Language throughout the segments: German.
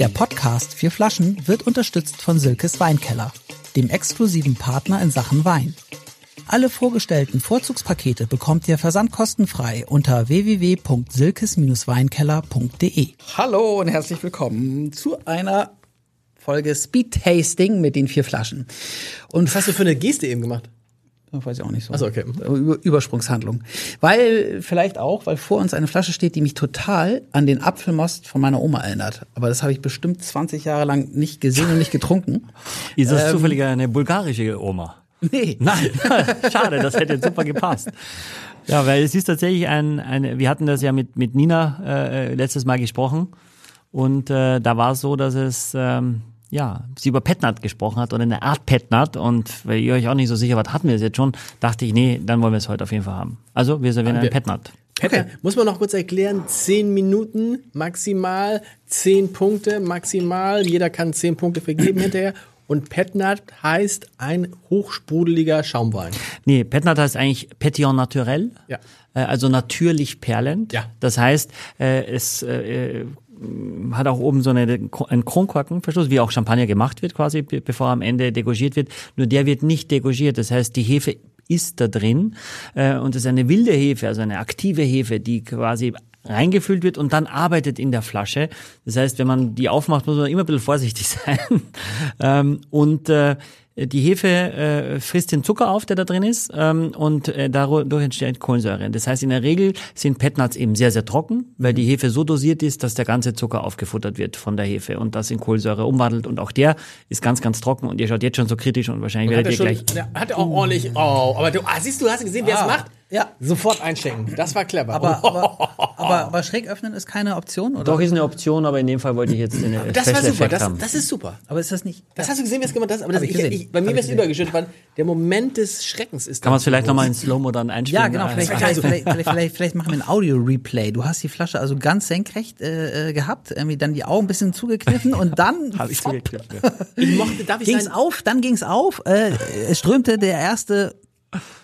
Der Podcast Vier Flaschen wird unterstützt von Silkes Weinkeller, dem exklusiven Partner in Sachen Wein. Alle vorgestellten Vorzugspakete bekommt ihr versandkostenfrei unter www.silkes-weinkeller.de. Hallo und herzlich willkommen zu einer Folge Speed Tasting mit den vier Flaschen. Und was hast du für eine Geste eben gemacht? Weiß ich auch nicht so. Achso, okay. Über Übersprungshandlung. Weil, vielleicht auch, weil vor uns eine Flasche steht, die mich total an den Apfelmost von meiner Oma erinnert. Aber das habe ich bestimmt 20 Jahre lang nicht gesehen und nicht getrunken. Ist das ähm, zufällig eine bulgarische Oma? Nee. Nein, schade, das hätte super gepasst. Ja, weil es ist tatsächlich ein, ein wir hatten das ja mit, mit Nina äh, letztes Mal gesprochen und äh, da war es so, dass es ähm, ja, sie über Petnat gesprochen hat oder eine Art Petnat und weil ihr euch auch nicht so sicher wart, hatten wir es jetzt schon, dachte ich, nee, dann wollen wir es heute auf jeden Fall haben. Also wir servieren ein Petnat. Okay. Muss man noch kurz erklären, zehn Minuten maximal, zehn Punkte maximal, jeder kann zehn Punkte vergeben hinterher und Petnat heißt ein hochsprudeliger Schaumwein. Nee, Petnat heißt eigentlich Petillon naturel. Ja. Äh, also natürlich perlend. Ja. Das heißt, äh, es äh, hat auch oben so eine, einen Kronkorkenverschluss, wie auch Champagner gemacht wird quasi, bevor am Ende degorgiert wird. Nur der wird nicht degorgiert. Das heißt, die Hefe ist da drin äh, und es ist eine wilde Hefe, also eine aktive Hefe, die quasi reingefüllt wird und dann arbeitet in der Flasche. Das heißt, wenn man die aufmacht, muss man immer ein bisschen vorsichtig sein. ähm, und äh, die Hefe äh, frisst den Zucker auf, der da drin ist, ähm, und äh, dadurch entsteht Kohlensäure. Das heißt, in der Regel sind Petnuts eben sehr, sehr trocken, weil die Hefe so dosiert ist, dass der ganze Zucker aufgefuttert wird von der Hefe und das in Kohlensäure umwandelt. Und auch der ist ganz, ganz trocken und ihr schaut jetzt schon so kritisch und wahrscheinlich werdet ihr gleich... Hat auch ordentlich... Oh, aber du, ah, siehst du, hast gesehen, wer es Ah. macht? Ja. Sofort einschenken. Das war clever. Aber, aber, aber, aber schräg öffnen ist keine Option, oder? Doch ist eine Option, aber in dem Fall wollte ich jetzt den das war Special super. Effekt Das, haben. das ist super. Aber ist das nicht. Das hast du gesehen, wie es gemacht hast? Aber das, ich ich, gesehen. ich, bei mir wäre es übergeschüttet, weil der Moment des Schreckens ist. Kann man es vielleicht nochmal in in Slow-Mo dann einspielen? Ja, genau. Vielleicht, Ah, vielleicht, vielleicht, vielleicht, vielleicht, vielleicht machen wir ein Audio-Replay. Du hast die Flasche also ganz senkrecht äh, äh, gehabt, irgendwie dann die Augen ein bisschen zugekniffen und dann Hab ich zugeknipst, ja. Ich mochte, darf ich ging's sagen, auf, dann ging's auf. Äh, es strömte der erste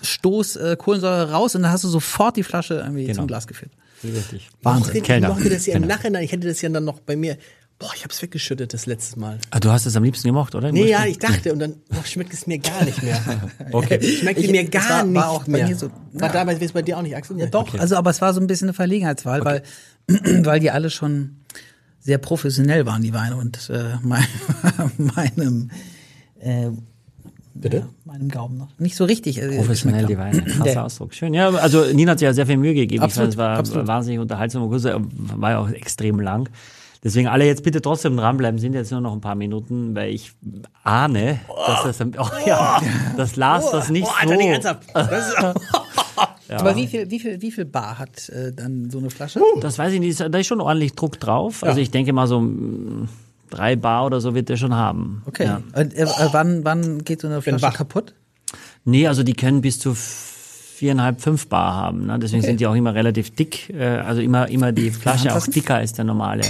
Stoß äh, Kohlensäure raus und dann hast du sofort die Flasche irgendwie Genau. zum Glas geführt. Richtig. Wahnsinn. ich Kellner. mochte das ja im. Nachhinein. Ich hätte das ja dann noch bei mir. Boah, ich hab's weggeschüttet das letzte Mal. Ah, du hast es am liebsten gemocht, oder? Nee, ja, ich dachte und dann oh, schmeckt es mir gar nicht mehr. Okay. Schmeckt Ich- mir es gar war- war nicht auch bei mehr. mir so- war ja. damals ist bei dir auch nicht, Axel? Ja, doch, also aber es war so ein bisschen eine Verlegenheitswahl, weil, weil die alle schon sehr professionell waren, die Weine. Und äh, mein, meinem äh, Bitte? ja, meinem Gaumen noch. Nicht so richtig. Äh, Professionell die Weine. Krasser Ja. Ausdruck. Schön. Ja, also Nina hat sich ja sehr viel Mühe gegeben. Absolut, ich fand, es war absolut. wahnsinnig unterhaltsam äh, war ja auch extrem lang. Deswegen alle jetzt bitte trotzdem dranbleiben, sind jetzt nur noch ein paar Minuten, weil ich ahne, dass das, oh, ja, das las das nicht oh, so. Alter, nee, ernsthaft. Das ist, Aber wie viel, wie viel, wie viel Bar hat äh, dann so eine Flasche? Das weiß ich nicht, da ist schon ordentlich Druck drauf. Also Ja. ich denke mal so drei Bar oder so wird der schon haben. Okay. Ja. Und, äh, äh, wann, wann geht so eine Flasche wach. kaputt? Nee, also die können bis zu viereinhalb, fünf Bar haben. Ne? Deswegen Okay. sind die auch immer relativ dick. Äh, also immer, immer die Flasche auch dicker als der normale.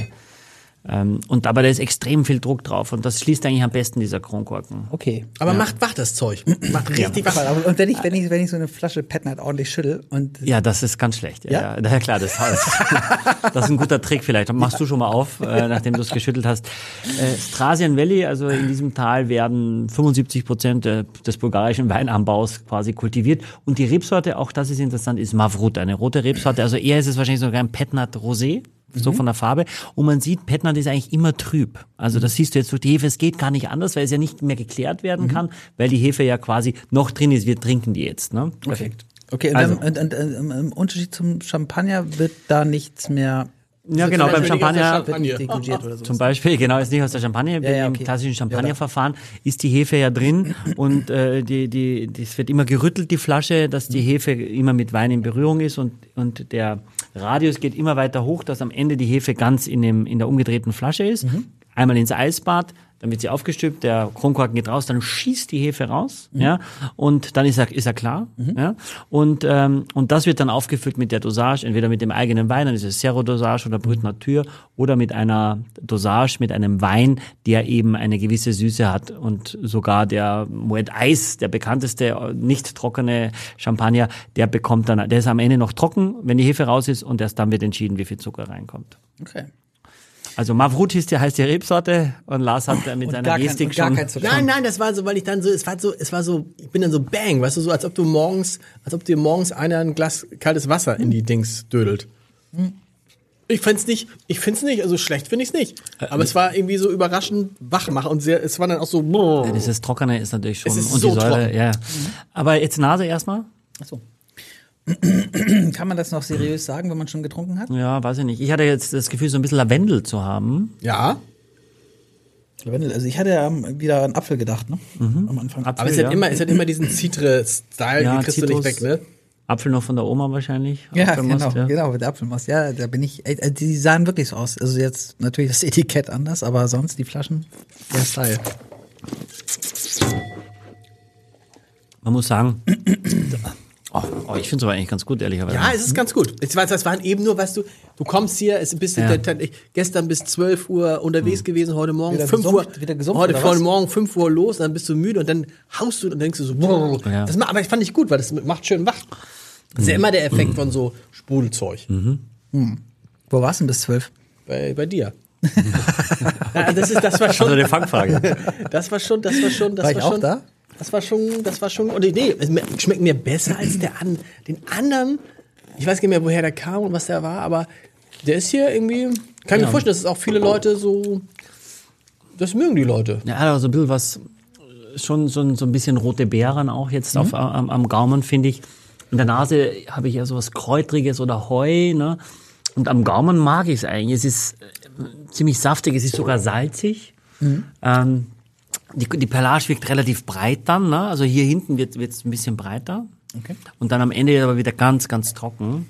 Ähm, und aber da ist extrem viel Druck drauf. Und das schließt eigentlich am besten dieser Kronkorken. Okay. aber macht wach das Zeug. Macht richtig wach. Aber, und wenn ich, wenn ich, wenn ich so eine Flasche Petnat ordentlich schüttel und Ja, das ist ganz schlecht. Ja, Ja? ja? ja klar, das, das ist ein guter Trick vielleicht. Machst du schon mal auf, äh, nachdem du es geschüttelt hast. Äh, Strasian Valley, also in diesem Tal werden 75 Prozent äh, des bulgarischen Weinanbaus quasi kultiviert. Und die Rebsorte, auch das ist interessant, ist Mavrut, eine rote Rebsorte. Also eher ist es wahrscheinlich sogar ein Petnat Rosé. So von der Farbe. Und man sieht, Petnat ist eigentlich immer trüb. Also das siehst du jetzt durch die Hefe. Es geht gar nicht anders, weil es ja nicht mehr geklärt werden kann, weil die Hefe ja quasi noch drin ist. Wir trinken die jetzt. Ne? Perfekt. Okay, und, Also- dann, und, und, und, im Unterschied zum Champagner wird da nichts mehr Ja, genau, beim Champagner wird nicht Champagne. dekogiert oder so. Zum Beispiel, genau, ist nicht aus der Champagne, Ja, ja, im okay. klassischen Champagnerverfahren ist die Hefe ja drin und äh, die, die, das wird immer gerüttelt, die Flasche, dass die Hefe immer mit Wein in Berührung ist und, und der Radius geht immer weiter hoch, dass am Ende die Hefe ganz in, dem, in der umgedrehten Flasche ist. Einmal ins Eisbad, dann wird sie aufgestülpt, der Kronkorken geht raus, dann schießt die Hefe raus, ja, und dann ist er, ist er klar, ja, und, ähm, und das wird dann aufgefüllt mit der Dosage, entweder mit dem eigenen Wein, dann ist es Zero-Dosage oder Brut Natur, oder mit einer Dosage, mit einem Wein, der eben eine gewisse Süße hat und sogar der Moet Eis, der bekannteste, nicht trockene Champagner, der bekommt dann, der ist am Ende noch trocken, wenn die Hefe raus ist und erst dann wird entschieden, wie viel Zucker reinkommt. Okay. Also Mavrut hieß die, heißt die Rebsorte und Lars hat mit Und seiner kein- Gestik schon. Nein, nein, das war so, weil ich dann so, es war so, es war so, ich bin dann so bang, weißt du, so als ob du morgens, als ob dir morgens einer ein Glas kaltes Wasser in die Dings dödelt. Ich find's nicht, ich find's nicht, also schlecht finde ich's nicht. Aber es war irgendwie so überraschend wachmach und sehr, es war dann auch so, Ja, dieses Trockene ist natürlich schon Es ist und so die Säure, trocken. ja. Aber jetzt Nase erstmal? Achso. Kann man das noch seriös sagen, wenn man schon getrunken hat? Ja, weiß ich nicht. Ich hatte jetzt das Gefühl, so ein bisschen Lavendel zu haben. ja. Lavendel. Also ich hatte ja wieder an Apfel gedacht, ne? Am Anfang. Apfel, Aber es hat ja. immer, es hat immer diesen Citre-Style, Ja, den kriegst du nicht weg, ne? Apfel noch von der Oma wahrscheinlich. Ja, genau, genau, mit der Apfelmost. Ja, da bin ich, ey, die sahen wirklich so aus. Also jetzt natürlich das Etikett anders, aber sonst die Flaschen, der Style. Man muss sagen, oh, oh, ich finde es aber eigentlich ganz gut, ehrlicherweise. Ja, es ist ganz gut. Es war, das waren eben nur, weißt du, du kommst hier, es bist Ja. gestern bis 12 Uhr unterwegs gewesen, heute Morgen Wieder 5 Uhr, gesumpft, wieder gesumpft, heute was? Morgen 5 Uhr los, dann bist du müde und dann haust du und denkst du so, brrr. Ja. das macht, aber ich fand ich gut, weil das macht schön wach. Das ist ja immer der Effekt von so Sprudelzeug. Wo warst du denn bis zwölf? Bei, bei dir. ja, das, ist, das war schon, Also eine Fangfrage. das war schon, das war schon, das War war, ich auch schon, da? Das war schon, das war schon, und nee, es me- schmeckt mir besser als der an, den anderen. Ich weiß gar nicht mehr, woher der kam und was der war, aber der ist hier irgendwie, kann ich mir vorstellen, dass es auch viele Leute so, das mögen die Leute. Ja, hat auch so ein bisschen was, schon so, ein- so ein bisschen rote Beeren auch jetzt Mhm. auf, am, am Gaumen, finde ich. In der Nase habe ich ja so was Kräutriges oder Heu, ne? Und am Gaumen mag ich es eigentlich. Es ist äh, ziemlich saftig, es ist sogar salzig. Mhm. Ähm, die, die Perlage wirkt relativ breit dann, ne? Also hier hinten wird es ein bisschen breiter. Okay. Und dann am Ende aber wieder ganz, ganz trocken.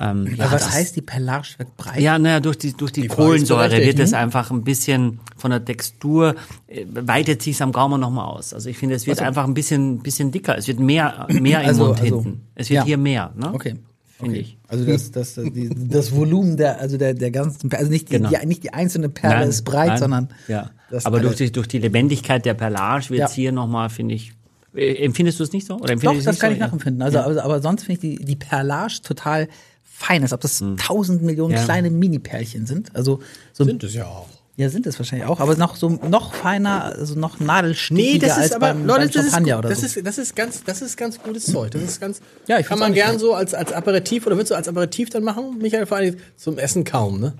Ähm, ja, was das- heißt die Perlage wird breit? ja, naja, durch die, durch die, Die Kohlensäure wird es einfach ein bisschen von der Textur, äh, weitet sich am Gaumen nochmal aus. Also ich finde, es wird einfach ein bisschen, bisschen dicker. Es wird mehr, mehr im Also- Mund also- hinten. Es wird ja. hier mehr, ne? Okay. Finde okay. ich. Also das, das, das, die, das Volumen der, also der, der ganzen, Perle, also nicht die, Genau. die, nicht die einzelne Perle Nein, ist breit, nein. sondern ja. Das Aber durch die, durch die Lebendigkeit der Perlage wird es Ja. hier nochmal, finde ich, äh, empfindest du es nicht so? Oder Doch, das kann nicht ich so? nachempfinden. Also, also aber sonst finde ich die, die Perlage total fein, als ob das tausend Millionen Hm. Ja. kleine Mini-Perlchen sind. Also so Sind es ja auch. ja, sind es wahrscheinlich auch, aber noch so noch feiner, also noch Nee, das ist als aber, beim, Leute, beim das, ist, Champagner gut. oder das, so. ist, das ist ganz, das ist ganz gutes Zeug. Das ist ganz, Ja, ich kann man gern so als, als Aperitif oder willst du als Aperitif dann machen, Michael? Vor allem zum Essen kaum, ne?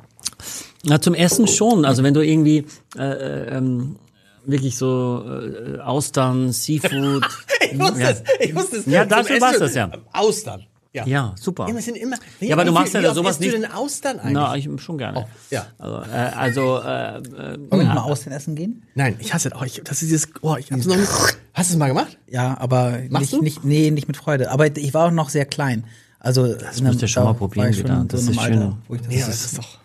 Na, zum Essen schon. Also wenn du irgendwie äh, äh, ähm, wirklich so äh, Austern, Seafood. Ich wusste Ja. es, ich wusste es. Ja, dazu war's das ja. Austern. Ja. Ja, super. Ja, sind immer, Ja, aber du machst ja sowas isst nicht- du denn Austern eigentlich? Na, ich schon gerne. Oh, ja. Also, äh, also äh, äh, Wollen wir mal aus den Essen gehen? Nein, ich hasse das auch. Ich, das ist dieses, oh, ich hab's noch nicht, hast du es mal gemacht? Ja, aber Machst nicht, du? nicht, nee, nicht mit Freude. Aber ich war auch noch sehr klein. Also das müsst ihr schon mal probieren wieder. Das ist schön. Das Ja, das ist doch.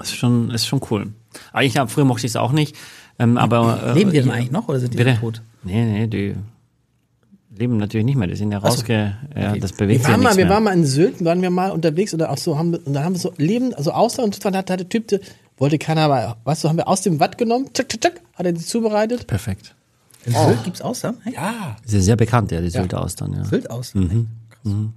Das ist schon, ist schon cool. Eigentlich ja, früher mochte ich es auch nicht. Ähm, aber äh, Leben die denn eigentlich noch oder sind die Bitte? tot? Nee, nee, die leben natürlich nicht mehr. Die sind ja rausge... Ja, das bewegt Wir sich ja waren, mal, wir mehr. waren mal in Sylt, waren wir mal unterwegs oder auch so, haben wir, und dann haben wir so Leben, also Austern und dann hat, hat der Typ, der, wollte keiner, aber, weißt du, haben wir aus dem Watt genommen, tschak, tschak, tschak, hat er die zubereitet. Perfekt. In Sylt gibt's Austern? Hey? Ja. Sie ist sehr bekannt, ja, die Sylter Austern. Ja. Sylt Austern.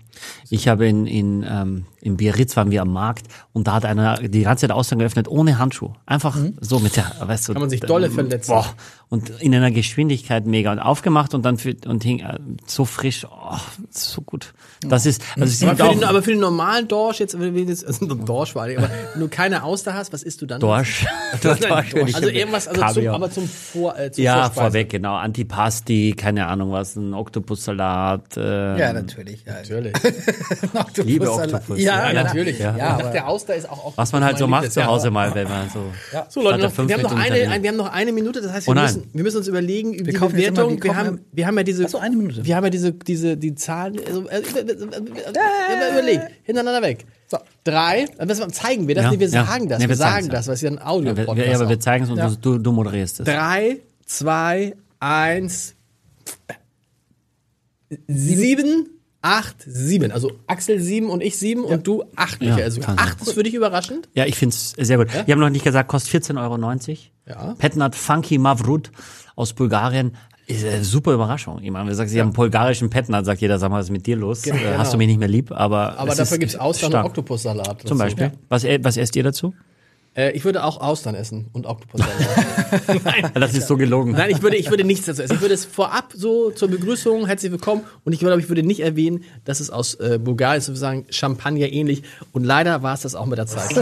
Ich habe in, in, ähm, in Biarritz waren wir am Markt und da hat einer die ganze Zeit Austern geöffnet ohne Handschuh. Einfach so mit der, weißt du. Kann man sich dolle verletzen. Boah. Und in einer Geschwindigkeit mega und aufgemacht und dann für, und hing äh, so frisch, oh, so gut. Das ist, also Aber für, den, aber für den normalen Dorsch, jetzt, wenn du jetzt, also Dorsch war, aber wenn du keine Auster hast, was isst du dann? Dorsch. Dorsch ich Also irgendwas, also zum, Kaviar. aber zum Vor, äh, zum Ja, Vorspeise. vorweg, genau. Antipasti, keine Ahnung was, ein Oktopussalat. Äh, Ja, natürlich. Ja. Natürlich. Oktopus Liebe. Oktopus. Ja, Ja, ja, natürlich. Ja. Ja, aber- der Auster ist auch oft Was man halt so macht zu ja. Hause mal, wenn man so. So Leute, noch, wir, haben noch eine, wir haben noch eine Minute, das heißt, wir, Oh müssen, wir müssen uns überlegen, über die Bewertung. wir haben, wir haben ja diese, Ach so, eine Minute. wir haben ja diese, diese, die Zahlen, also, äh, äh, äh, äh, überlegt, hintereinander weg. So, drei, äh, was zeigen wir das? Ja, nee, wir ja. sagen das, Nee, wir, wir sagen das, ja. was ja ein Ja, audio podcast ja, aber wir zeigen es und Ja. du moderierst es. Drei, zwei, eins, sieben, acht, sieben. Also Axel sieben und ich sieben und du acht, Ja, Michael. Also kann sein. acht ist für dich überraschend? Ja, ich finde es sehr gut. Wir haben noch nicht gesagt, kostet 14,90 Euro. Ja. Petnat Funky Mavrut aus Bulgarien. Ist eine super Überraschung. Ich meine, wir sagen, sie haben einen bulgarischen Petnat, sagt jeder, sag mal, was ist mit dir los? Genau. Äh, Hast du mich nicht mehr lieb, aber. Aber es dafür ist gibt's Austern und. Oktopussalat. Zum Beispiel. Was, äh, was esst ihr dazu? Äh, ich würde auch Austern essen und Oktopus. Nein, das ist so gelogen. Nein, ich würde, ich würde nichts dazu essen. Ich würde es vorab so zur Begrüßung, herzlich willkommen. Und ich würde, ich würde nicht erwähnen, dass es aus äh, Bulgarien ist, sozusagen Champagner ähnlich. Und leider war es das auch mit der Zeit.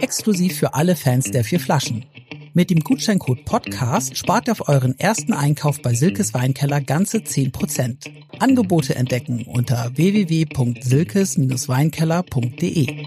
Exklusiv für alle Fans der vier Flaschen. Mit dem Gutscheincode Podcast spart ihr auf euren ersten Einkauf bei Silkes Weinkeller ganze 10%. Angebote entdecken unter www.silkes-weinkeller.de.